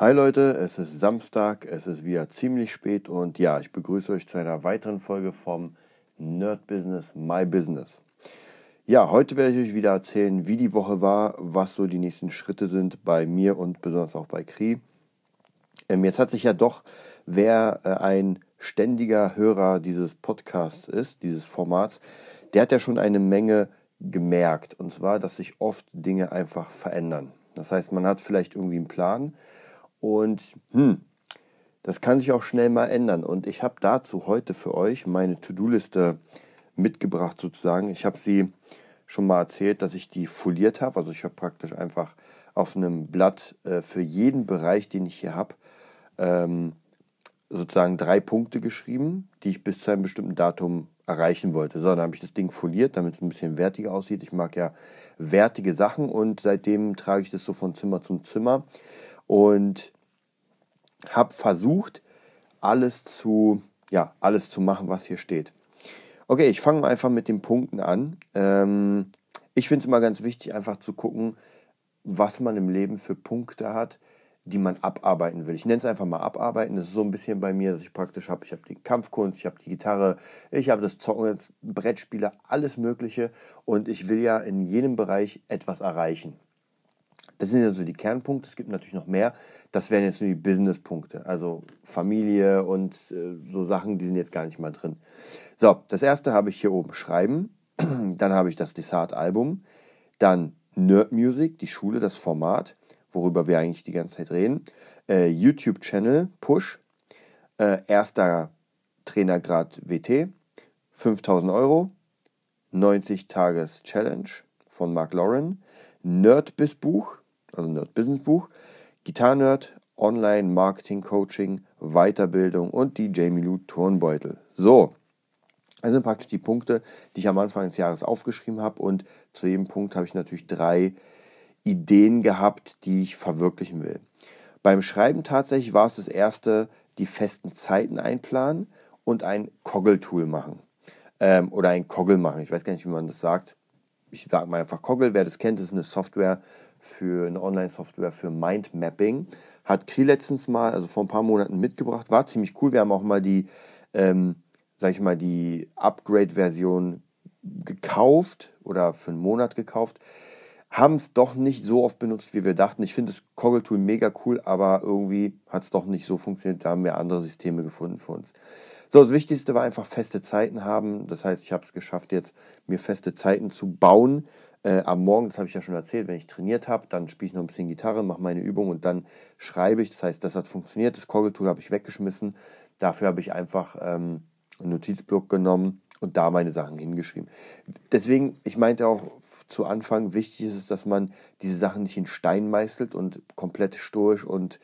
Hi Leute, es ist Samstag, es ist wieder ziemlich spät und ja, ich begrüße euch zu einer weiteren Folge vom Nerd Business My Business. Ja, heute werde ich euch wieder erzählen, wie die Woche war, was so die nächsten Schritte sind bei mir und besonders auch bei Kri. Ähm, jetzt hat sich ja doch, wer äh, ein ständiger Hörer dieses Podcasts ist, dieses Formats, der hat ja schon eine Menge gemerkt. Und zwar, dass sich oft Dinge einfach verändern. Das heißt, man hat vielleicht irgendwie einen Plan und hm, das kann sich auch schnell mal ändern. Und ich habe dazu heute für euch meine To-Do-Liste mitgebracht sozusagen. Ich habe sie schon mal erzählt, dass ich die foliert habe. Also ich habe praktisch einfach auf einem Blatt äh, für jeden Bereich, den ich hier habe, ähm, sozusagen drei Punkte geschrieben, die ich bis zu einem bestimmten Datum erreichen wollte. So, dann habe ich das Ding foliert, damit es ein bisschen wertiger aussieht. Ich mag ja wertige Sachen und seitdem trage ich das so von Zimmer zum Zimmer und habe versucht, alles zu, ja, alles zu machen, was hier steht. Okay, ich fange einfach mit den Punkten an. Ähm, ich finde es immer ganz wichtig, einfach zu gucken, was man im Leben für Punkte hat, die man abarbeiten will. Ich nenne es einfach mal abarbeiten. Das ist so ein bisschen bei mir, dass ich praktisch habe, ich habe die Kampfkunst, ich habe die Gitarre, ich habe das Zocken, Brettspiele, alles Mögliche. Und ich will ja in jedem Bereich etwas erreichen. Das sind ja so die Kernpunkte. Es gibt natürlich noch mehr. Das wären jetzt nur die Business-Punkte. Also Familie und äh, so Sachen, die sind jetzt gar nicht mal drin. So, das erste habe ich hier oben Schreiben. Dann habe ich das Desart-Album. Dann Nerd Music, die Schule, das Format, worüber wir eigentlich die ganze Zeit reden. Äh, YouTube-Channel, Push. Äh, erster Trainergrad WT. 5000 Euro. 90 Tages Challenge von Mark Lauren. Nerd-Biss-Buch also Nerd Business Buch, Gitarrenerd, Online Marketing Coaching, Weiterbildung und die Jamie Lou Turnbeutel. So, das sind praktisch die Punkte, die ich am Anfang des Jahres aufgeschrieben habe und zu jedem Punkt habe ich natürlich drei Ideen gehabt, die ich verwirklichen will. Beim Schreiben tatsächlich war es das erste, die festen Zeiten einplanen und ein Koggle-Tool machen. Ähm, oder ein Koggle machen. Ich weiß gar nicht, wie man das sagt. Ich sage mal einfach Koggle. Wer das kennt, ist eine Software, für eine Online-Software für Mindmapping. Hat Kri letztens mal, also vor ein paar Monaten mitgebracht, war ziemlich cool. Wir haben auch mal die, ähm, sag ich mal, die Upgrade-Version gekauft oder für einen Monat gekauft. Haben es doch nicht so oft benutzt, wie wir dachten. Ich finde das Coggle-Tool mega cool, aber irgendwie hat es doch nicht so funktioniert. Da haben wir andere Systeme gefunden für uns. So, das Wichtigste war einfach feste Zeiten haben. Das heißt, ich habe es geschafft, jetzt mir feste Zeiten zu bauen, äh, am Morgen, das habe ich ja schon erzählt, wenn ich trainiert habe, dann spiele ich noch ein bisschen Gitarre, mache meine Übung und dann schreibe ich. Das heißt, das hat funktioniert. Das Koggle-Tool habe ich weggeschmissen. Dafür habe ich einfach ähm, einen Notizblock genommen und da meine Sachen hingeschrieben. Deswegen, ich meinte auch zu Anfang, wichtig ist es, dass man diese Sachen nicht in Stein meißelt und komplett stoisch und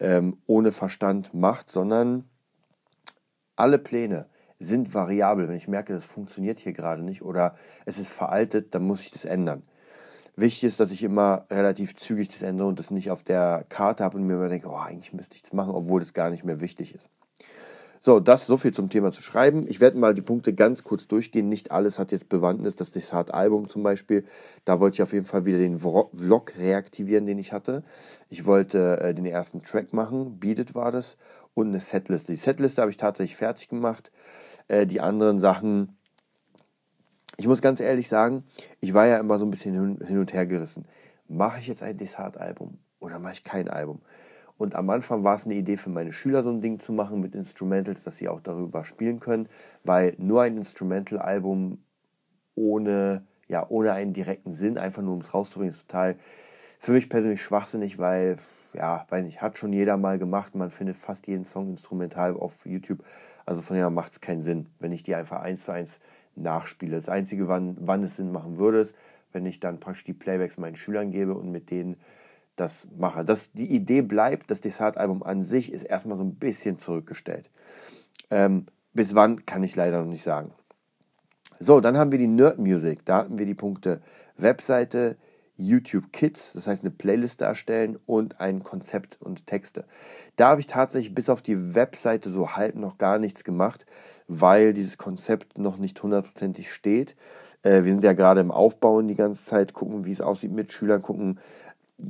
ähm, ohne Verstand macht, sondern alle Pläne, sind variabel. Wenn ich merke, das funktioniert hier gerade nicht oder es ist veraltet, dann muss ich das ändern. Wichtig ist, dass ich immer relativ zügig das ändere und das nicht auf der Karte habe und mir immer denke, oh, eigentlich müsste ich das machen, obwohl das gar nicht mehr wichtig ist. So, das so viel zum Thema zu schreiben. Ich werde mal die Punkte ganz kurz durchgehen. Nicht alles hat jetzt Bewandtnis. Das Desart-Album zum Beispiel, da wollte ich auf jeden Fall wieder den Vlog reaktivieren, den ich hatte. Ich wollte äh, den ersten Track machen, Beat It war das, und eine Setliste. Die Setliste habe ich tatsächlich fertig gemacht. Äh, die anderen Sachen, ich muss ganz ehrlich sagen, ich war ja immer so ein bisschen hin und her gerissen. Mache ich jetzt ein Desart-Album oder mache ich kein Album? Und am Anfang war es eine Idee für meine Schüler, so ein Ding zu machen mit Instrumentals, dass sie auch darüber spielen können, weil nur ein Instrumental-Album ohne, ja, ohne einen direkten Sinn, einfach nur um es rauszubringen, ist total für mich persönlich schwachsinnig, weil, ja, weiß nicht, hat schon jeder mal gemacht. Man findet fast jeden Song instrumental auf YouTube. Also von daher macht es keinen Sinn, wenn ich die einfach eins zu eins nachspiele. Das Einzige, wann, wann es Sinn machen würde, ist, wenn ich dann praktisch die Playbacks meinen Schülern gebe und mit denen das mache. Dass die Idee bleibt, das Desart-Album an sich ist erstmal so ein bisschen zurückgestellt. Ähm, bis wann, kann ich leider noch nicht sagen. So, dann haben wir die Nerd Music. Da hatten wir die Punkte Webseite, YouTube Kids, das heißt eine Playliste erstellen und ein Konzept und Texte. Da habe ich tatsächlich bis auf die Webseite so halb noch gar nichts gemacht, weil dieses Konzept noch nicht hundertprozentig steht. Äh, wir sind ja gerade im Aufbauen die ganze Zeit, gucken, wie es aussieht mit Schülern, gucken,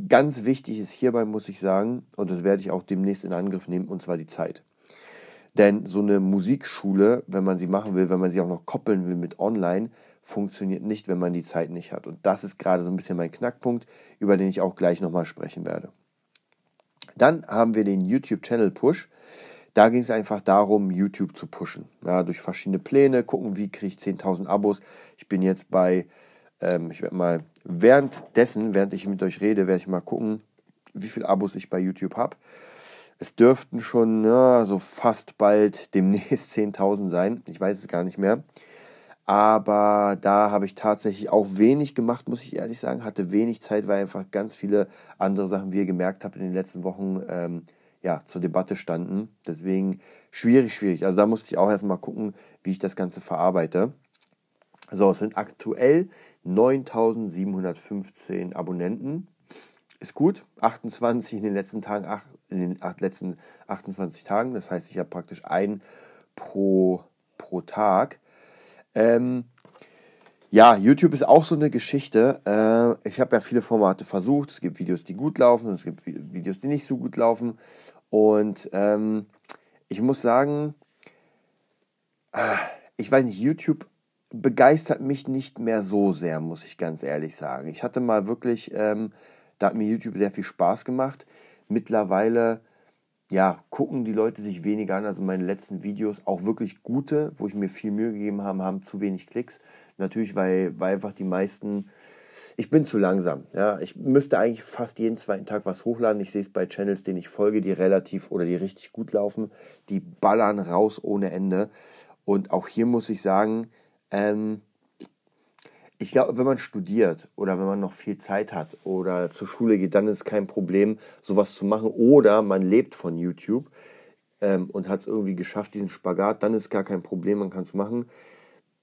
ganz wichtig ist hierbei, muss ich sagen, und das werde ich auch demnächst in Angriff nehmen, und zwar die Zeit. Denn so eine Musikschule, wenn man sie machen will, wenn man sie auch noch koppeln will mit online, funktioniert nicht, wenn man die Zeit nicht hat. Und das ist gerade so ein bisschen mein Knackpunkt, über den ich auch gleich nochmal sprechen werde. Dann haben wir den YouTube-Channel Push. Da ging es einfach darum, YouTube zu pushen. Ja, durch verschiedene Pläne, gucken, wie kriege ich 10.000 Abos. Ich bin jetzt bei, ähm, ich werde mal währenddessen, während ich mit euch rede, werde ich mal gucken, wie viele Abos ich bei YouTube habe. Es dürften schon ja, so fast bald demnächst 10.000 sein. Ich weiß es gar nicht mehr. Aber da habe ich tatsächlich auch wenig gemacht, muss ich ehrlich sagen. Hatte wenig Zeit, weil einfach ganz viele andere Sachen, wie ihr gemerkt habt, in den letzten Wochen ähm, ja, zur Debatte standen. Deswegen schwierig, schwierig. Also da musste ich auch erstmal gucken, wie ich das Ganze verarbeite. So, es sind aktuell 9715 Abonnenten. Ist gut. 28 in den letzten Tagen, in den letzten 28 Tagen. Das heißt, ich habe praktisch einen pro, pro Tag. Ähm, ja, YouTube ist auch so eine Geschichte. Äh, ich habe ja viele Formate versucht. Es gibt Videos, die gut laufen, es gibt Videos, die nicht so gut laufen. Und ähm, ich muss sagen, äh, ich weiß nicht, YouTube begeistert mich nicht mehr so sehr, muss ich ganz ehrlich sagen. Ich hatte mal wirklich, ähm, da hat mir YouTube sehr viel Spaß gemacht. Mittlerweile ja, gucken die Leute sich weniger an. Also meine letzten Videos, auch wirklich gute, wo ich mir viel Mühe gegeben habe, haben zu wenig Klicks. Natürlich, weil, weil einfach die meisten, ich bin zu langsam. Ja, ich müsste eigentlich fast jeden zweiten Tag was hochladen. Ich sehe es bei Channels, denen ich folge, die relativ oder die richtig gut laufen. Die ballern raus ohne Ende. Und auch hier muss ich sagen, ähm, ich glaube, wenn man studiert oder wenn man noch viel Zeit hat oder zur Schule geht, dann ist kein Problem, sowas zu machen. Oder man lebt von YouTube ähm, und hat es irgendwie geschafft, diesen Spagat, dann ist gar kein Problem, man kann es machen.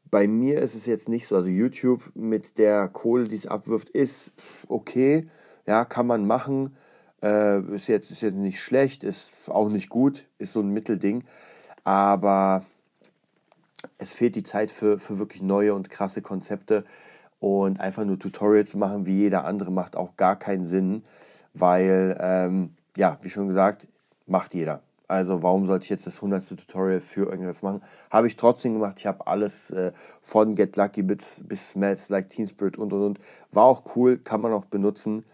Bei mir ist es jetzt nicht so. Also YouTube mit der Kohle, die es abwirft, ist okay. Ja, kann man machen. Äh, ist, jetzt, ist jetzt nicht schlecht, ist auch nicht gut, ist so ein Mittelding. Aber es fehlt die Zeit für, für wirklich neue und krasse Konzepte. Und einfach nur Tutorials machen, wie jeder andere, macht auch gar keinen Sinn, weil, ähm, ja, wie schon gesagt, macht jeder. Also warum sollte ich jetzt das 100. Tutorial für irgendwas machen? Habe ich trotzdem gemacht. Ich habe alles äh, von Get Lucky bis, bis Smells Like Teen Spirit und und und. War auch cool, kann man auch benutzen.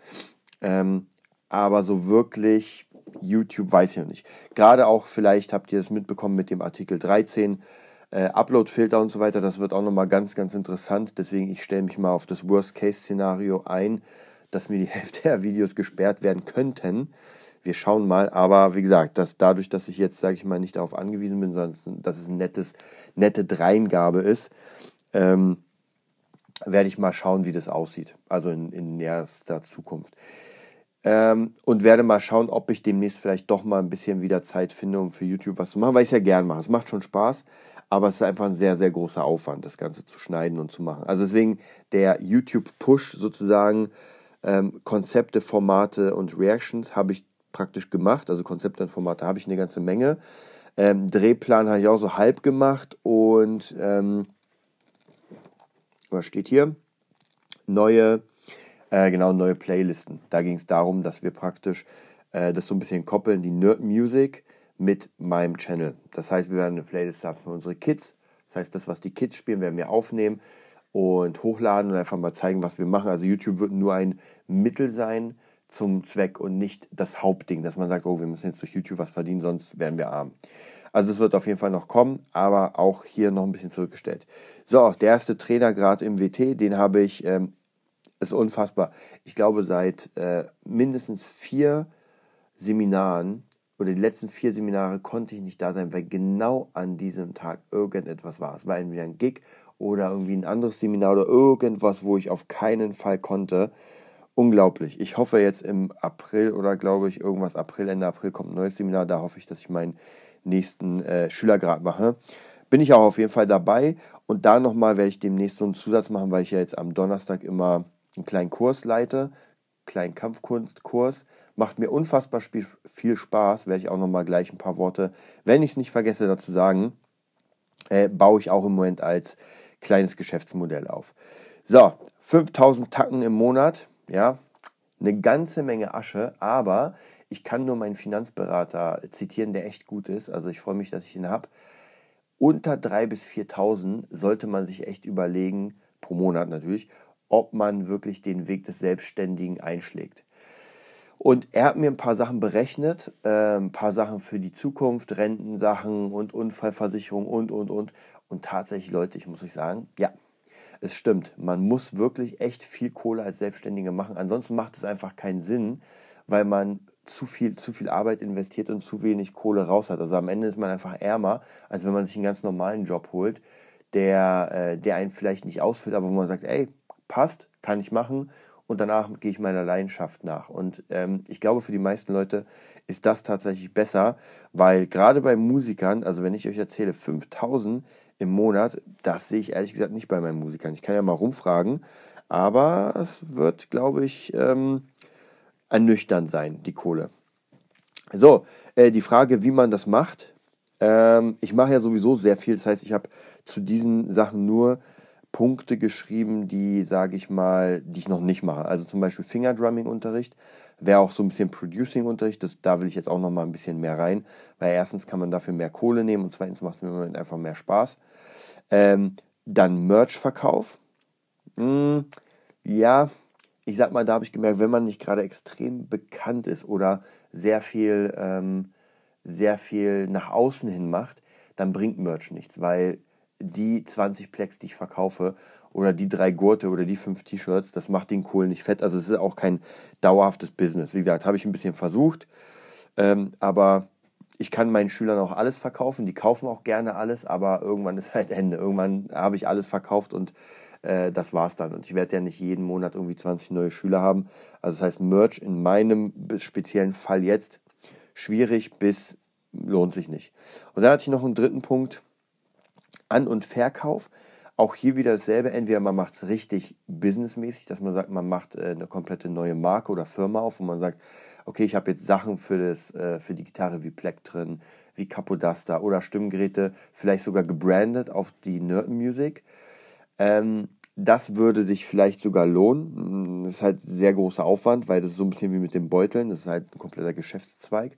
Ähm, aber so wirklich YouTube weiß ich noch nicht. Gerade auch vielleicht habt ihr das mitbekommen mit dem Artikel 13 äh, Upload-Filter und so weiter, das wird auch nochmal ganz, ganz interessant. Deswegen, ich stelle mich mal auf das Worst-Case-Szenario ein, dass mir die Hälfte der Videos gesperrt werden könnten. Wir schauen mal, aber wie gesagt, dass dadurch, dass ich jetzt, sage ich mal, nicht darauf angewiesen bin, sondern dass es eine nette Dreingabe ist, ähm, werde ich mal schauen, wie das aussieht. Also in, in näherster Zukunft. Ähm, und werde mal schauen, ob ich demnächst vielleicht doch mal ein bisschen wieder Zeit finde, um für YouTube was zu machen, weil ich es ja gern mache. Es macht schon Spaß aber es ist einfach ein sehr, sehr großer Aufwand, das Ganze zu schneiden und zu machen. Also deswegen der YouTube-Push sozusagen, ähm, Konzepte, Formate und Reactions habe ich praktisch gemacht. Also Konzepte und Formate habe ich eine ganze Menge. Ähm, Drehplan habe ich auch so halb gemacht und ähm, was steht hier? Neue, äh, genau, neue Playlisten. Da ging es darum, dass wir praktisch äh, das so ein bisschen koppeln, die Nerd Music mit meinem Channel. Das heißt, wir werden eine Playlist haben für unsere Kids. Das heißt, das, was die Kids spielen, werden wir aufnehmen und hochladen und einfach mal zeigen, was wir machen. Also YouTube wird nur ein Mittel sein zum Zweck und nicht das Hauptding, dass man sagt, oh, wir müssen jetzt durch YouTube was verdienen, sonst werden wir arm. Also es wird auf jeden Fall noch kommen, aber auch hier noch ein bisschen zurückgestellt. So, der erste Trainergrad im WT, den habe ich, ähm, ist unfassbar. Ich glaube, seit äh, mindestens vier Seminaren oder die letzten vier Seminare konnte ich nicht da sein, weil genau an diesem Tag irgendetwas war. Es war entweder ein Gig oder irgendwie ein anderes Seminar oder irgendwas, wo ich auf keinen Fall konnte. Unglaublich. Ich hoffe jetzt im April oder glaube ich irgendwas April, Ende April kommt ein neues Seminar. Da hoffe ich, dass ich meinen nächsten äh, Schülergrad mache. Bin ich auch auf jeden Fall dabei. Und da nochmal werde ich demnächst so einen Zusatz machen, weil ich ja jetzt am Donnerstag immer einen kleinen Kurs leite kleinen Kampfkunstkurs. Macht mir unfassbar viel Spaß, werde ich auch nochmal gleich ein paar Worte, wenn ich es nicht vergesse, dazu sagen. Äh, baue ich auch im Moment als kleines Geschäftsmodell auf. So, 5000 Tacken im Monat, ja, eine ganze Menge Asche, aber ich kann nur meinen Finanzberater zitieren, der echt gut ist. Also ich freue mich, dass ich ihn habe. Unter 3.000 bis 4.000 sollte man sich echt überlegen, pro Monat natürlich, ob man wirklich den Weg des Selbstständigen einschlägt. Und er hat mir ein paar Sachen berechnet, äh, ein paar Sachen für die Zukunft, Rentensachen und Unfallversicherung und, und, und. Und tatsächlich, Leute, ich muss euch sagen, ja, es stimmt. Man muss wirklich echt viel Kohle als Selbstständige machen. Ansonsten macht es einfach keinen Sinn, weil man zu viel, zu viel Arbeit investiert und zu wenig Kohle raus hat. Also am Ende ist man einfach ärmer, als wenn man sich einen ganz normalen Job holt, der, äh, der einen vielleicht nicht ausfüllt, aber wo man sagt, ey, passt, kann ich machen und danach gehe ich meiner Leidenschaft nach. Und ähm, ich glaube, für die meisten Leute ist das tatsächlich besser, weil gerade bei Musikern, also wenn ich euch erzähle, 5000 im Monat, das sehe ich ehrlich gesagt nicht bei meinen Musikern. Ich kann ja mal rumfragen, aber es wird, glaube ich, ähm, ernüchternd sein, die Kohle. So, äh, die Frage, wie man das macht. Ähm, ich mache ja sowieso sehr viel, das heißt, ich habe zu diesen Sachen nur Punkte geschrieben, die, sage ich mal, die ich noch nicht mache. Also zum Beispiel Fingerdrumming-Unterricht, wäre auch so ein bisschen Producing-Unterricht, da will ich jetzt auch noch mal ein bisschen mehr rein, weil erstens kann man dafür mehr Kohle nehmen und zweitens macht es mir im Moment einfach mehr Spaß. Ähm, dann Merch-Verkauf. Hm, ja, ich sag mal, da habe ich gemerkt, wenn man nicht gerade extrem bekannt ist oder sehr viel, ähm, sehr viel nach außen hin macht, dann bringt Merch nichts, weil die 20 Plex, die ich verkaufe, oder die drei Gurte oder die fünf T-Shirts, das macht den Kohl nicht fett. Also es ist auch kein dauerhaftes Business. Wie gesagt, habe ich ein bisschen versucht, ähm, aber ich kann meinen Schülern auch alles verkaufen. Die kaufen auch gerne alles, aber irgendwann ist halt Ende. Irgendwann habe ich alles verkauft und äh, das war's dann. Und ich werde ja nicht jeden Monat irgendwie 20 neue Schüler haben. Also das heißt, Merch in meinem speziellen Fall jetzt schwierig bis lohnt sich nicht. Und dann hatte ich noch einen dritten Punkt. An- und Verkauf. Auch hier wieder dasselbe. Entweder man macht es richtig businessmäßig, dass man sagt, man macht äh, eine komplette neue Marke oder Firma auf, wo man sagt, okay, ich habe jetzt Sachen für, das, äh, für die Gitarre wie drin, wie Capodaster oder Stimmgeräte, vielleicht sogar gebrandet auf die Nerd Music. Ähm, das würde sich vielleicht sogar lohnen. Das ist halt sehr großer Aufwand, weil das ist so ein bisschen wie mit den Beuteln. Das ist halt ein kompletter Geschäftszweig.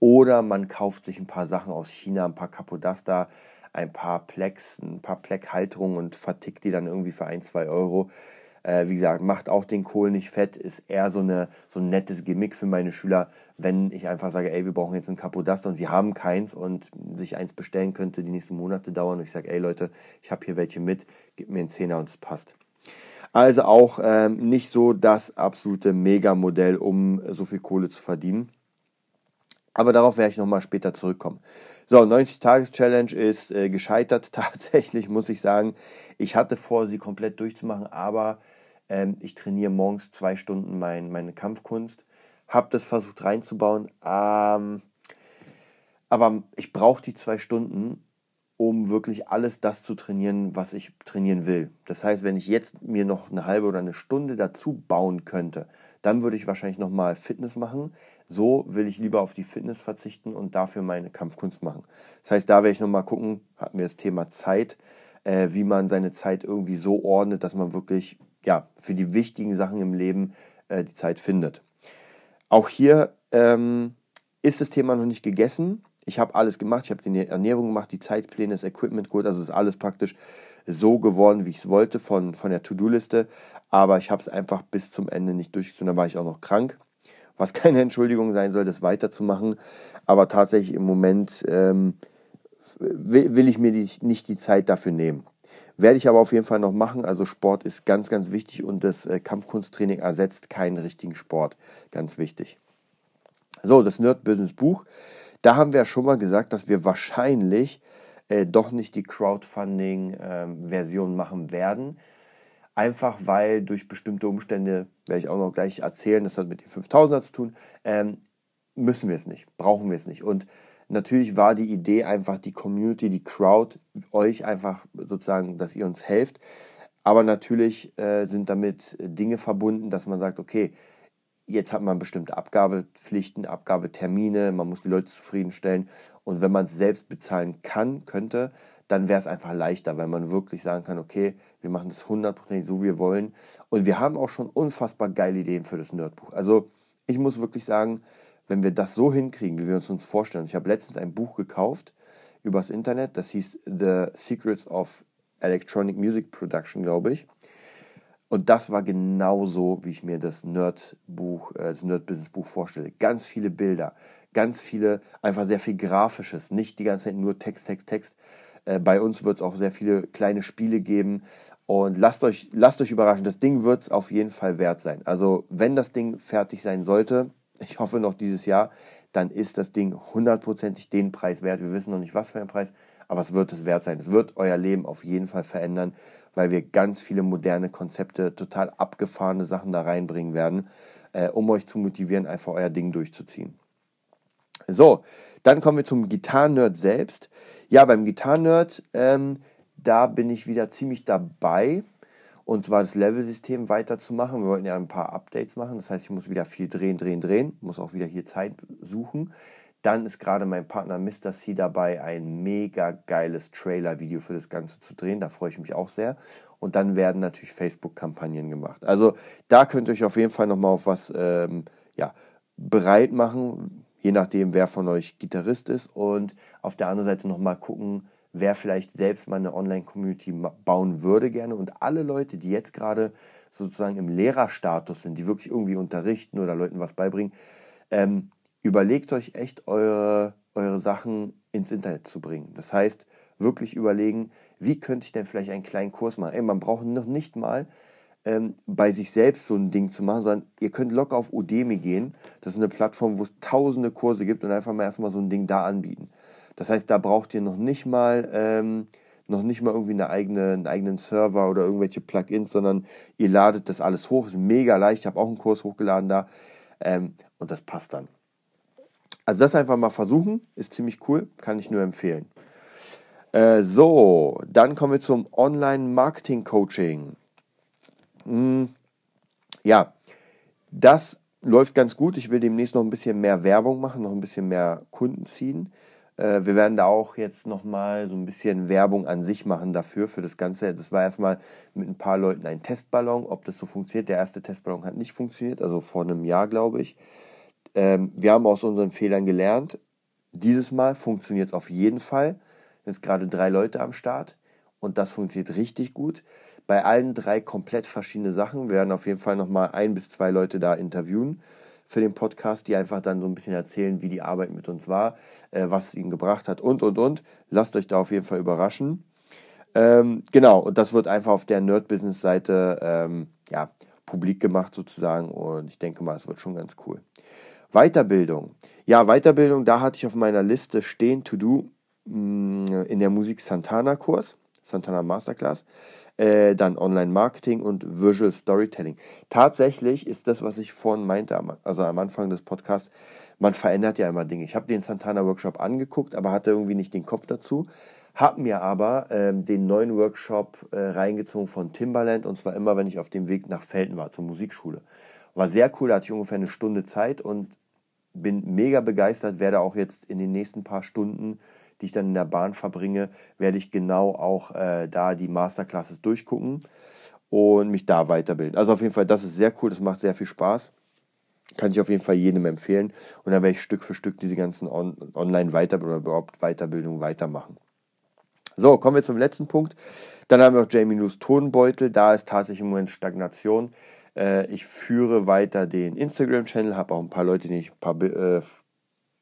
Oder man kauft sich ein paar Sachen aus China, ein paar Capodaster, ein paar Plex, ein paar Pleck-Halterungen und vertickt die dann irgendwie für ein, zwei Euro. Äh, wie gesagt, macht auch den Kohl nicht fett, ist eher so, eine, so ein nettes Gimmick für meine Schüler, wenn ich einfach sage, ey, wir brauchen jetzt ein Capodaster und sie haben keins und sich eins bestellen könnte die nächsten Monate dauern und ich sage, ey Leute, ich habe hier welche mit, gib mir einen Zehner und es passt. Also auch ähm, nicht so das absolute Megamodell, um so viel Kohle zu verdienen. Aber darauf werde ich nochmal später zurückkommen. So, 90-Tages-Challenge ist äh, gescheitert tatsächlich, muss ich sagen. Ich hatte vor, sie komplett durchzumachen, aber ähm, ich trainiere morgens zwei Stunden mein, meine Kampfkunst. Habe das versucht reinzubauen, ähm, aber ich brauche die zwei Stunden, um wirklich alles das zu trainieren, was ich trainieren will. Das heißt, wenn ich jetzt mir noch eine halbe oder eine Stunde dazu bauen könnte, dann würde ich wahrscheinlich nochmal Fitness machen. So will ich lieber auf die Fitness verzichten und dafür meine Kampfkunst machen. Das heißt, da werde ich nochmal gucken, hatten wir das Thema Zeit, äh, wie man seine Zeit irgendwie so ordnet, dass man wirklich ja, für die wichtigen Sachen im Leben äh, die Zeit findet. Auch hier ähm, ist das Thema noch nicht gegessen. Ich habe alles gemacht, ich habe die Ernährung gemacht, die Zeitpläne, das Equipment gut, also ist alles praktisch so geworden, wie ich es wollte von, von der To-Do-Liste. Aber ich habe es einfach bis zum Ende nicht durchgezogen. Da war ich auch noch krank. Was keine Entschuldigung sein soll, das weiterzumachen. Aber tatsächlich im Moment ähm, will, will, ich mir die, nicht die Zeit dafür nehmen. Werde ich aber auf jeden Fall noch machen. Also Sport ist ganz, ganz wichtig und das äh, Kampfkunsttraining ersetzt keinen richtigen Sport. Ganz wichtig. So, das Nerd Business Buch. Da haben wir ja schon mal gesagt, dass wir wahrscheinlich äh, doch nicht die Crowdfunding-Version ähm, machen werden. Einfach weil durch bestimmte Umstände, werde ich auch noch gleich erzählen, das hat mit den 5000er zu tun, ähm, müssen wir es nicht, brauchen wir es nicht. Und natürlich war die Idee einfach die Community, die Crowd, euch einfach sozusagen, dass ihr uns helft. Aber natürlich äh, sind damit Dinge verbunden, dass man sagt, okay, jetzt hat man bestimmte Abgabepflichten, Abgabetermine, man muss die Leute zufriedenstellen. Und wenn man es selbst bezahlen kann, könnte, dann wäre es einfach leichter, weil man wirklich sagen kann, okay, wir machen das hundertprozentig so, wie wir wollen. Und wir haben auch schon unfassbar geile Ideen für das Nerdbuch. Also ich muss wirklich sagen, wenn wir das so hinkriegen, wie wir uns uns vorstellen. Ich habe letztens ein Buch gekauft übers Internet, das hieß The Secrets of Electronic Music Production, glaube ich. Und das war genauso, wie ich mir das Nerd-Buch, äh, das Nerd-Business-Buch vorstelle. Ganz viele Bilder, ganz viele, einfach sehr viel Grafisches, nicht die ganze Zeit nur Text, Text, Text. Äh, bei uns wird es auch sehr viele kleine Spiele geben. Und lasst euch, lasst euch überraschen, das Ding wird es auf jeden Fall wert sein. Also wenn das Ding fertig sein sollte, ich hoffe noch dieses Jahr, dann ist das Ding hundertprozentig den Preis wert. Wir wissen noch nicht, was für ein Preis, aber es wird es wert sein. Es wird euer Leben auf jeden Fall verändern, weil wir ganz viele moderne Konzepte, total abgefahrene Sachen da reinbringen werden, äh, um euch zu motivieren, einfach euer Ding durchzuziehen. So, dann kommen wir zum Gitarren-Nerd selbst. Ja, beim Gitarren-Nerd, ähm, da bin ich wieder ziemlich dabei. Und zwar das Level-System weiterzumachen. Wir wollten ja ein paar Updates machen. Das heißt, ich muss wieder viel drehen, drehen, drehen. Muss auch wieder hier Zeit suchen. Dann ist gerade mein Partner Mr. C dabei, ein mega geiles Trailer-Video für das Ganze zu drehen. Da freue ich mich auch sehr. Und dann werden natürlich Facebook-Kampagnen gemacht. Also da könnt ihr euch auf jeden Fall nochmal auf was ähm, ja, bereit machen je nachdem, wer von euch Gitarrist ist. Und auf der anderen Seite nochmal gucken, wer vielleicht selbst mal eine Online-Community bauen würde gerne. Und alle Leute, die jetzt gerade sozusagen im Lehrerstatus sind, die wirklich irgendwie unterrichten oder Leuten was beibringen, ähm, überlegt euch echt eure, eure Sachen ins Internet zu bringen. Das heißt, wirklich überlegen, wie könnte ich denn vielleicht einen kleinen Kurs machen? Ey, man braucht noch nicht mal ähm, bei sich selbst so ein Ding zu machen, sondern ihr könnt locker auf Udemy gehen. Das ist eine Plattform, wo es tausende Kurse gibt und einfach mal erstmal so ein Ding da anbieten. Das heißt, da braucht ihr noch nicht mal, ähm, noch nicht mal irgendwie eine eigene, einen eigenen Server oder irgendwelche Plugins, sondern ihr ladet das alles hoch. Ist mega leicht. Ich habe auch einen Kurs hochgeladen da ähm, und das passt dann. Also das einfach mal versuchen, ist ziemlich cool, kann ich nur empfehlen. Äh, so, dann kommen wir zum Online-Marketing-Coaching. Hm, ja, das läuft ganz gut. Ich will demnächst noch ein bisschen mehr Werbung machen, noch ein bisschen mehr Kunden ziehen. Äh, wir werden da auch jetzt nochmal so ein bisschen Werbung an sich machen dafür, für das Ganze. Das war erstmal mit ein paar Leuten ein Testballon, ob das so funktioniert. Der erste Testballon hat nicht funktioniert, also vor einem Jahr, glaube ich. Ähm, wir haben aus unseren Fehlern gelernt. Dieses Mal funktioniert es auf jeden Fall. Jetzt gerade drei Leute am Start und das funktioniert richtig gut bei allen drei komplett verschiedene Sachen. Wir werden auf jeden Fall nochmal ein bis zwei Leute da interviewen für den Podcast, die einfach dann so ein bisschen erzählen, wie die Arbeit mit uns war, äh, was es ihnen gebracht hat und, und, und. Lasst euch da auf jeden Fall überraschen. Ähm, genau, und das wird einfach auf der Nerd-Business-Seite ähm, ja, publik gemacht sozusagen und ich denke mal, es wird schon ganz cool. Weiterbildung. Ja, Weiterbildung, da hatte ich auf meiner Liste stehen, to do, mm, in der Musik Santana Kurs, Santana Masterclass äh, dann Online-Marketing und Visual Storytelling. Tatsächlich ist das, was ich vorhin meinte, also am Anfang des Podcasts, man verändert ja immer Dinge. Ich habe den Santana Workshop angeguckt, aber hatte irgendwie nicht den Kopf dazu. Habe mir aber ähm, den neuen Workshop äh, reingezogen von Timbaland und zwar immer, wenn ich auf dem Weg nach Felden war, zur Musikschule. War sehr cool, da hatte ich ungefähr eine Stunde Zeit und bin mega begeistert, werde auch jetzt in den nächsten paar Stunden die ich dann in der Bahn verbringe, werde ich genau auch äh, da die Masterclasses durchgucken und mich da weiterbilden. Also auf jeden Fall, das ist sehr cool, das macht sehr viel Spaß. Kann ich auf jeden Fall jedem empfehlen. Und dann werde ich Stück für Stück diese ganzen On Online-Weiter- oder überhaupt Weiterbildungen weitermachen. So, kommen wir zum letzten Punkt. Dann haben wir noch Jamie News Tonbeutel. Da ist tatsächlich im Moment Stagnation. Äh, ich führe weiter den Instagram-Channel, habe auch ein paar Leute, die ich ein paar äh,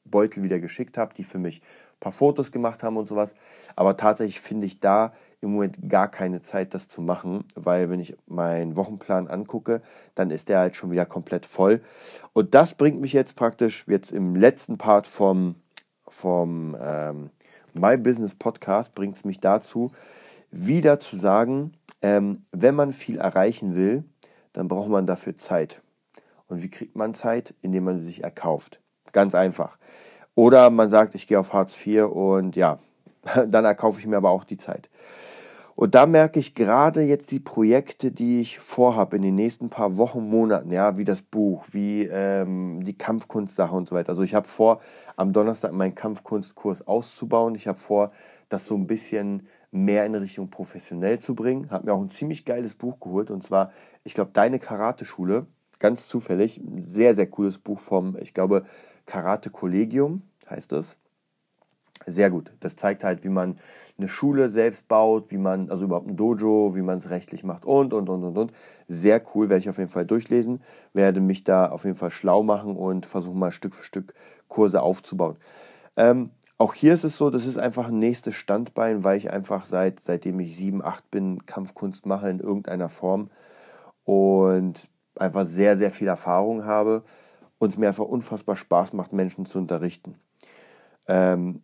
Beutel wieder geschickt habe, die für mich paar Fotos gemacht haben und sowas. Aber tatsächlich finde ich da im Moment gar keine Zeit, das zu machen, weil wenn ich meinen Wochenplan angucke, dann ist der halt schon wieder komplett voll. Und das bringt mich jetzt praktisch jetzt im letzten Part vom, vom ähm, My Business Podcast, bringt es mich dazu, wieder zu sagen, ähm, wenn man viel erreichen will, dann braucht man dafür Zeit. Und wie kriegt man Zeit? Indem man sie sich erkauft. Ganz einfach. Oder man sagt, ich gehe auf Hartz IV und ja, dann erkaufe ich mir aber auch die Zeit. Und da merke ich gerade jetzt die Projekte, die ich vorhabe in den nächsten paar Wochen, Monaten, ja, wie das Buch, wie ähm, die Kampfkunstsache und so weiter. Also ich habe vor, am Donnerstag meinen Kampfkunstkurs auszubauen. Ich habe vor, das so ein bisschen mehr in Richtung professionell zu bringen. Habe mir auch ein ziemlich geiles Buch geholt und zwar, ich glaube, Deine Karate-Schule. Ganz zufällig. Ein sehr, sehr cooles Buch vom, ich glaube, Karate Kollegium heißt es. Sehr gut. Das zeigt halt, wie man eine Schule selbst baut, wie man, also überhaupt ein Dojo, wie man es rechtlich macht und, und, und, und, und. Sehr cool, werde ich auf jeden Fall durchlesen, werde mich da auf jeden Fall schlau machen und versuchen mal Stück für Stück Kurse aufzubauen. Ähm, auch hier ist es so, das ist einfach ein nächstes Standbein, weil ich einfach seit, seitdem ich sieben, acht bin, Kampfkunst mache in irgendeiner Form und einfach sehr, sehr viel Erfahrung habe und es mir einfach unfassbar Spaß macht, Menschen zu unterrichten. Ähm,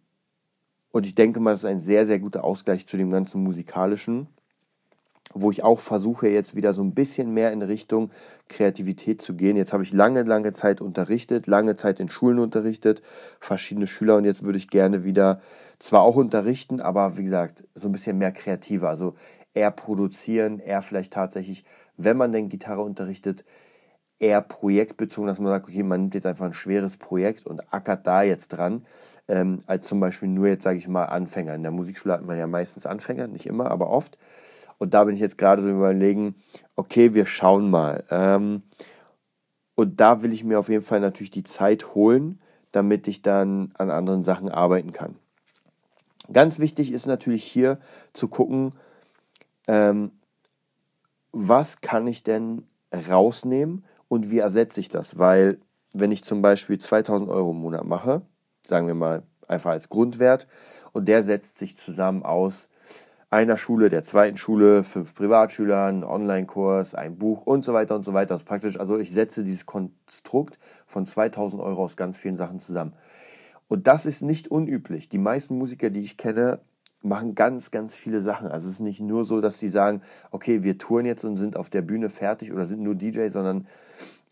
und ich denke mal, das ist ein sehr, sehr guter Ausgleich zu dem ganzen musikalischen, wo ich auch versuche, jetzt wieder so ein bisschen mehr in Richtung Kreativität zu gehen. Jetzt habe ich lange, lange Zeit unterrichtet, lange Zeit in Schulen unterrichtet, verschiedene Schüler und jetzt würde ich gerne wieder zwar auch unterrichten, aber wie gesagt, so ein bisschen mehr kreativer, also eher produzieren, eher vielleicht tatsächlich, wenn man denn Gitarre unterrichtet, eher projektbezogen, dass man sagt, okay, man nimmt jetzt einfach ein schweres Projekt und ackert da jetzt dran ähm, als zum Beispiel nur jetzt, sage ich mal, Anfänger. In der Musikschule hat man ja meistens Anfänger, nicht immer, aber oft. Und da bin ich jetzt gerade so überlegen, okay, wir schauen mal. Ähm, und da will ich mir auf jeden Fall natürlich die Zeit holen, damit ich dann an anderen Sachen arbeiten kann. Ganz wichtig ist natürlich hier zu gucken, ähm, was kann ich denn rausnehmen und wie ersetze ich das? Weil wenn ich zum Beispiel 2000 Euro im Monat mache, sagen wir mal einfach als Grundwert. Und der setzt sich zusammen aus einer Schule, der zweiten Schule, fünf Privatschülern, Online-Kurs, ein Buch und so weiter und so weiter. Das ist praktisch, also ich setze dieses Konstrukt von 2000 Euro aus ganz vielen Sachen zusammen. Und das ist nicht unüblich. Die meisten Musiker, die ich kenne, machen ganz, ganz viele Sachen. Also es ist nicht nur so, dass sie sagen, okay, wir touren jetzt und sind auf der Bühne fertig oder sind nur DJ, sondern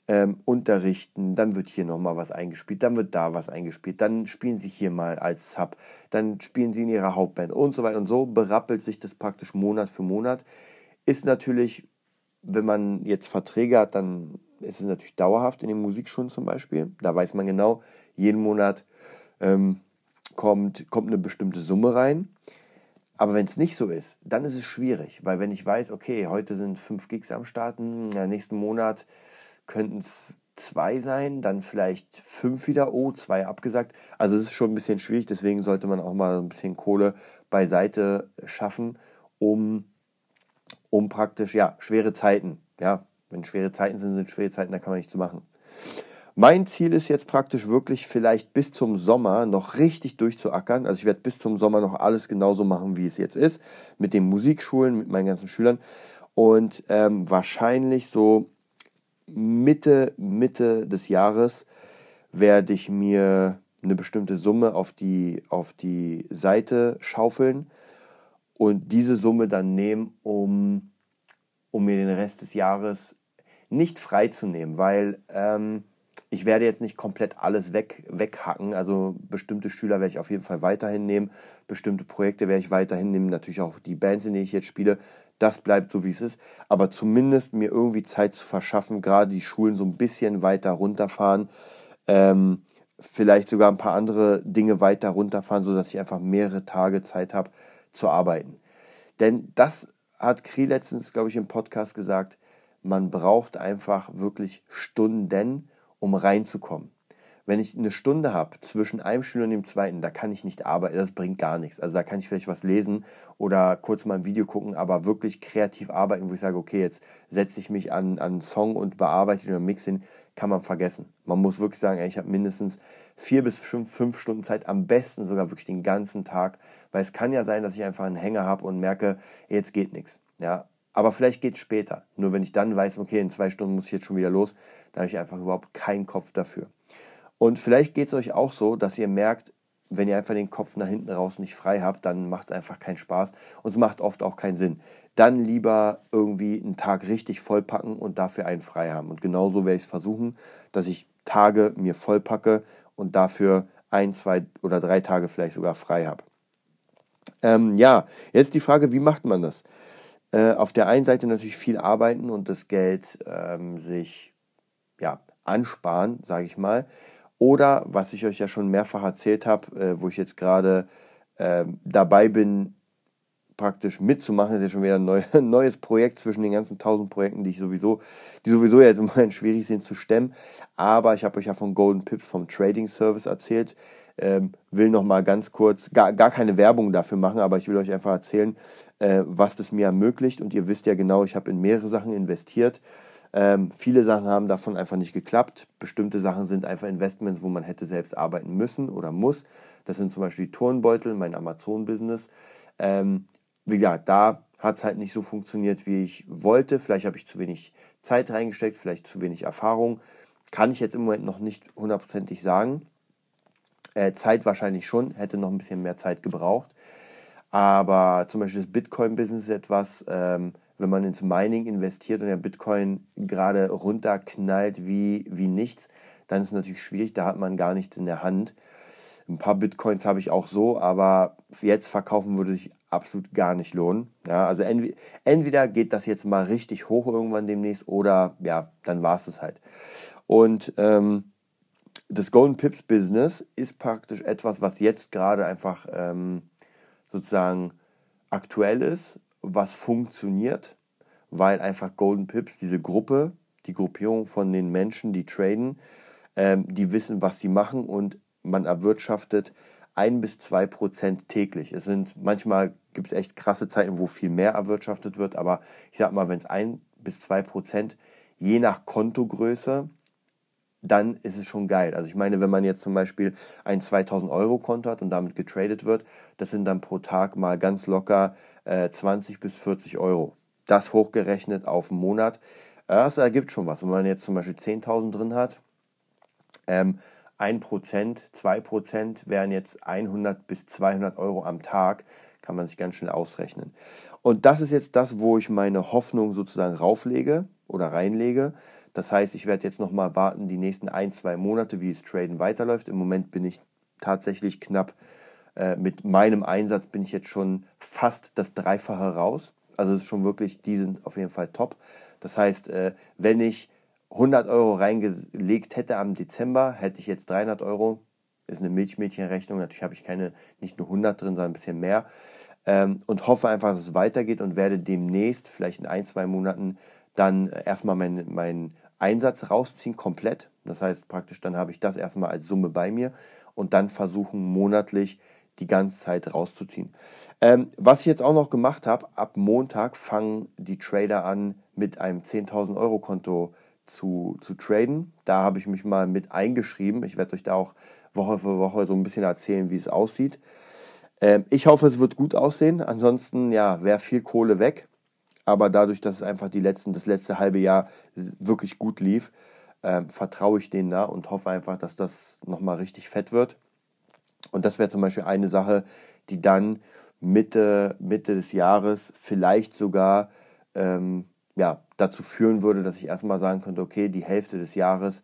ähm, unterrichten, dann wird hier nochmal was eingespielt, dann wird da was eingespielt, dann spielen sie hier mal als Sub, dann spielen sie in ihrer Hauptband und so weiter und so berappelt sich das praktisch Monat für Monat. Ist natürlich, wenn man jetzt Verträge hat, dann ist es natürlich dauerhaft in den Musikschulen zum Beispiel. Da weiß man genau, jeden Monat ähm, kommt, kommt eine bestimmte Summe rein. Aber wenn es nicht so ist, dann ist es schwierig, weil wenn ich weiß, okay, heute sind fünf Gigs am Starten, nächsten Monat könnten es zwei sein, dann vielleicht fünf wieder, oh, zwei abgesagt. Also es ist schon ein bisschen schwierig, deswegen sollte man auch mal ein bisschen Kohle beiseite schaffen, um, um praktisch, ja, schwere Zeiten, ja, wenn schwere Zeiten sind, sind schwere Zeiten, da kann man nichts machen. Mein Ziel ist jetzt praktisch wirklich vielleicht bis zum Sommer noch richtig durchzuackern. Also ich werde bis zum Sommer noch alles genauso machen, wie es jetzt ist, mit den Musikschulen, mit meinen ganzen Schülern. Und ähm, wahrscheinlich so Mitte, Mitte des Jahres werde ich mir eine bestimmte Summe auf die, auf die Seite schaufeln und diese Summe dann nehmen, um, um mir den Rest des Jahres nicht freizunehmen, weil ähm, ich werde jetzt nicht komplett alles weg, weghacken. Also bestimmte Schüler werde ich auf jeden Fall weiterhin nehmen, bestimmte Projekte werde ich weiterhin nehmen, natürlich auch die Bands, in denen ich jetzt spiele, das bleibt so, wie es ist. Aber zumindest mir irgendwie Zeit zu verschaffen, gerade die Schulen so ein bisschen weiter runterfahren. Ähm, vielleicht sogar ein paar andere Dinge weiter runterfahren, sodass ich einfach mehrere Tage Zeit habe zu arbeiten. Denn das hat Kri letztens, glaube ich, im Podcast gesagt, man braucht einfach wirklich Stunden, um reinzukommen. Wenn ich eine Stunde habe zwischen einem Schüler und dem zweiten, da kann ich nicht arbeiten, das bringt gar nichts. Also da kann ich vielleicht was lesen oder kurz mal ein Video gucken, aber wirklich kreativ arbeiten, wo ich sage, okay, jetzt setze ich mich an, an einen Song und bearbeite oder mixe kann man vergessen. Man muss wirklich sagen, ey, ich habe mindestens vier bis fünf, fünf Stunden Zeit, am besten sogar wirklich den ganzen Tag, weil es kann ja sein, dass ich einfach einen Hänger habe und merke, jetzt geht nichts. Ja, aber vielleicht geht es später. Nur wenn ich dann weiß, okay, in zwei Stunden muss ich jetzt schon wieder los, da habe ich einfach überhaupt keinen Kopf dafür. Und vielleicht geht es euch auch so, dass ihr merkt, wenn ihr einfach den Kopf nach hinten raus nicht frei habt, dann macht es einfach keinen Spaß und es macht oft auch keinen Sinn. Dann lieber irgendwie einen Tag richtig vollpacken und dafür einen frei haben. Und genauso werde ich es versuchen, dass ich Tage mir vollpacke und dafür ein, zwei oder drei Tage vielleicht sogar frei habe. Ähm, ja, jetzt die Frage, wie macht man das? Äh, auf der einen Seite natürlich viel arbeiten und das Geld ähm, sich ja, ansparen, sage ich mal. Oder, was ich euch ja schon mehrfach erzählt habe, äh, wo ich jetzt gerade äh, dabei bin, praktisch mitzumachen. Das ist ja schon wieder ein, neu, neues Projekt zwischen den ganzen tausend Projekten, die ich sowieso, die sowieso jetzt im Moment schwierig sind zu stemmen. Aber ich habe euch ja von Golden Pips vom Trading Service erzählt. Ähm, will noch mal ganz kurz, gar, gar keine Werbung dafür machen, aber ich will euch einfach erzählen, äh, was das mir ermöglicht. Und ihr wisst ja genau, ich habe in mehrere Sachen investiert. Ähm, viele Sachen haben davon einfach nicht geklappt. Bestimmte Sachen sind einfach Investments, wo man hätte selbst arbeiten müssen oder muss. Das sind zum Beispiel die Turnbeutel, mein Amazon-Business. Ähm, wie gesagt, da hat es halt nicht so funktioniert, wie ich wollte. Vielleicht habe ich zu wenig Zeit reingesteckt, vielleicht zu wenig Erfahrung. Kann ich jetzt im Moment noch nicht hundertprozentig sagen. Äh, Zeit wahrscheinlich schon, hätte noch ein bisschen mehr Zeit gebraucht. Aber zum Beispiel das Bitcoin-Business ist etwas, ähm, wenn man ins Mining investiert und der Bitcoin gerade runterknallt wie, wie nichts, dann ist es natürlich schwierig, da hat man gar nichts in der Hand. Ein paar Bitcoins habe ich auch so, aber jetzt verkaufen würde sich absolut gar nicht lohnen. Ja, also entweder geht das jetzt mal richtig hoch irgendwann demnächst oder ja, dann war es es halt. Und ähm, das Golden Pips Business ist praktisch etwas, was jetzt gerade einfach ähm, sozusagen aktuell ist, was funktioniert, weil einfach Golden Pips, diese Gruppe, die Gruppierung von den Menschen, die traden, ähm, die wissen, was sie machen und man erwirtschaftet ein bis zwei Prozent täglich. Es sind manchmal gibt es echt krasse Zeiten, wo viel mehr erwirtschaftet wird, aber ich sag mal, wenn es ein bis zwei Prozent je nach Kontogröße dann ist es schon geil. Also ich meine, wenn man jetzt zum Beispiel ein 2000 Euro Konto hat und damit getradet wird, das sind dann pro Tag mal ganz locker äh, 20 bis 40 Euro. Das hochgerechnet auf einen Monat, das ergibt schon was. Wenn man jetzt zum Beispiel 10.000 drin hat, ähm, 1%, 2% wären jetzt 100 bis 200 Euro am Tag, kann man sich ganz schnell ausrechnen. Und das ist jetzt das, wo ich meine Hoffnung sozusagen rauflege oder reinlege. Das heißt, ich werde jetzt nochmal warten, die nächsten ein, zwei Monate, wie es Traden weiterläuft. Im Moment bin ich tatsächlich knapp äh, mit meinem Einsatz bin ich jetzt schon fast das Dreifache raus. Also es ist schon wirklich, die sind auf jeden Fall top. Das heißt, äh, wenn ich 100 Euro reingelegt hätte am Dezember, hätte ich jetzt 300 Euro. Ist eine Milchmädchenrechnung. Natürlich habe ich keine, nicht nur 100 drin, sondern ein bisschen mehr. Ähm, und hoffe einfach, dass es weitergeht und werde demnächst, vielleicht in ein, zwei Monaten, dann erstmal mein, mein Einsatz rausziehen komplett. Das heißt praktisch, dann habe ich das erstmal als Summe bei mir und dann versuchen monatlich die ganze Zeit rauszuziehen. Ähm, was ich jetzt auch noch gemacht habe, ab Montag fangen die Trader an, mit einem 10.000 Euro Konto zu, zu traden. Da habe ich mich mal mit eingeschrieben. Ich werde euch da auch Woche für Woche so ein bisschen erzählen, wie es aussieht. Ähm, ich hoffe, es wird gut aussehen. Ansonsten, ja, wäre viel Kohle weg. Aber dadurch, dass es einfach die letzten, das letzte halbe Jahr wirklich gut lief, äh, vertraue ich denen da und hoffe einfach, dass das nochmal richtig fett wird. Und das wäre zum Beispiel eine Sache, die dann Mitte, Mitte des Jahres vielleicht sogar ähm, ja, dazu führen würde, dass ich erstmal sagen könnte, okay, die Hälfte des Jahres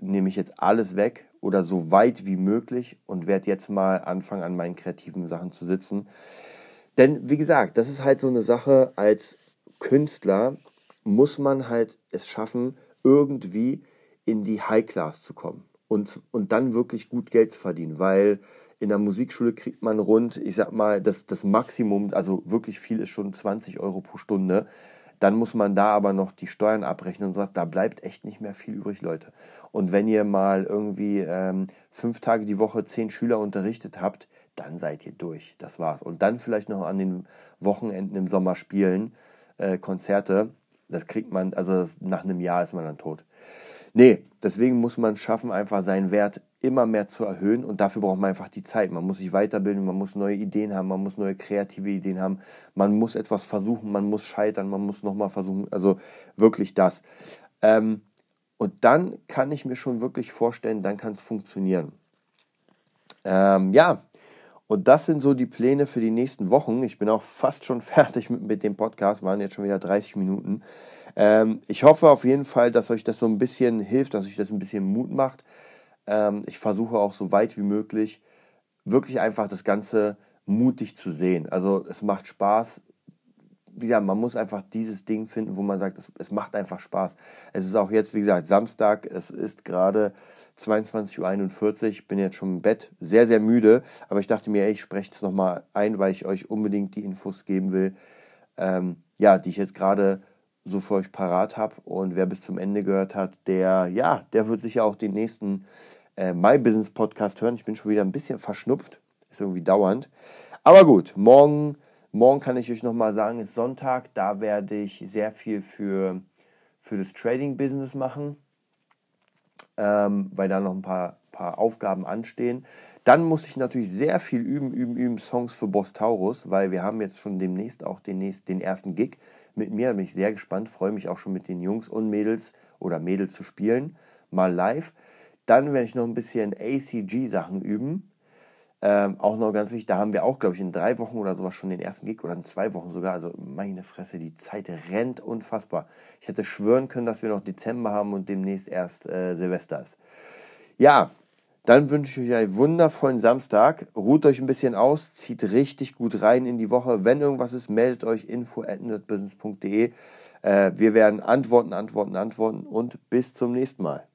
nehme ich jetzt alles weg oder so weit wie möglich und werde jetzt mal anfangen, an meinen kreativen Sachen zu sitzen. Denn wie gesagt, das ist halt so eine Sache, als Künstler muss man halt es schaffen, irgendwie in die High Class zu kommen und, und dann wirklich gut Geld zu verdienen, weil in der Musikschule kriegt man rund, ich sag mal, das, das Maximum, also wirklich viel ist schon 20 Euro pro Stunde. Dann muss man da aber noch die Steuern abrechnen und sowas. Da bleibt echt nicht mehr viel übrig, Leute. Und wenn ihr mal irgendwie ähm, fünf Tage die Woche zehn Schüler unterrichtet habt, dann seid ihr durch. Das war's. Und dann vielleicht noch an den Wochenenden im Sommer spielen, äh, Konzerte. Das kriegt man, also das, nach einem Jahr ist man dann tot. Nee, deswegen muss man schaffen, einfach seinen Wert immer mehr zu erhöhen und dafür braucht man einfach die Zeit. Man muss sich weiterbilden, man muss neue Ideen haben, man muss neue kreative Ideen haben, man muss etwas versuchen, man muss scheitern, man muss nochmal versuchen, also wirklich das. Ähm, und dann kann ich mir schon wirklich vorstellen, dann kann es funktionieren. Ähm, ja, und das sind so die Pläne für die nächsten Wochen. Ich bin auch fast schon fertig mit, mit dem Podcast, waren jetzt schon wieder 30 Minuten. Ähm, ich hoffe auf jeden Fall, dass euch das so ein bisschen hilft, dass euch das ein bisschen Mut macht. Ähm, ich versuche auch so weit wie möglich wirklich einfach das Ganze mutig zu sehen. Also es macht Spaß, ja, man muss einfach dieses Ding finden, wo man sagt, es, es macht einfach Spaß. Es ist auch jetzt, wie gesagt, Samstag, es ist gerade 22.41 Uhr, bin jetzt schon im Bett, sehr, sehr müde, aber ich dachte mir, ey, ich spreche es nochmal ein, weil ich euch unbedingt die Infos geben will, ähm, ja, die ich jetzt gerade so für euch parat habe. Und wer bis zum Ende gehört hat, der, ja, der wird sicher auch den nächsten äh, My Business Podcast hören. Ich bin schon wieder ein bisschen verschnupft, ist irgendwie dauernd. Aber gut, morgen, morgen kann ich euch nochmal sagen, ist Sonntag, da werde ich sehr viel für, für das Trading-Business machen ähm, weil da noch ein paar, paar Aufgaben anstehen. Dann muss ich natürlich sehr viel üben, üben, üben Songs für Boss Taurus, weil wir haben jetzt schon demnächst auch den, nächsten, den ersten Gig mit mir. Da bin ich sehr gespannt, freue mich auch schon mit den Jungs und Mädels oder Mädels zu spielen, mal live. Dann werde ich noch ein bisschen ACG-Sachen üben. Ähm, auch noch ganz wichtig, da haben wir auch, glaube ich, in drei Wochen oder sowas schon den ersten Gig oder in zwei Wochen sogar. Also meine Fresse, die Zeit rennt unfassbar. Ich hätte schwören können, dass wir noch Dezember haben und demnächst erst äh, Silvester ist. Ja, dann wünsche ich euch einen wundervollen Samstag. Ruht euch ein bisschen aus, zieht richtig gut rein in die Woche. Wenn irgendwas ist, meldet euch info at äh, Wir werden antworten, antworten, antworten und bis zum nächsten Mal.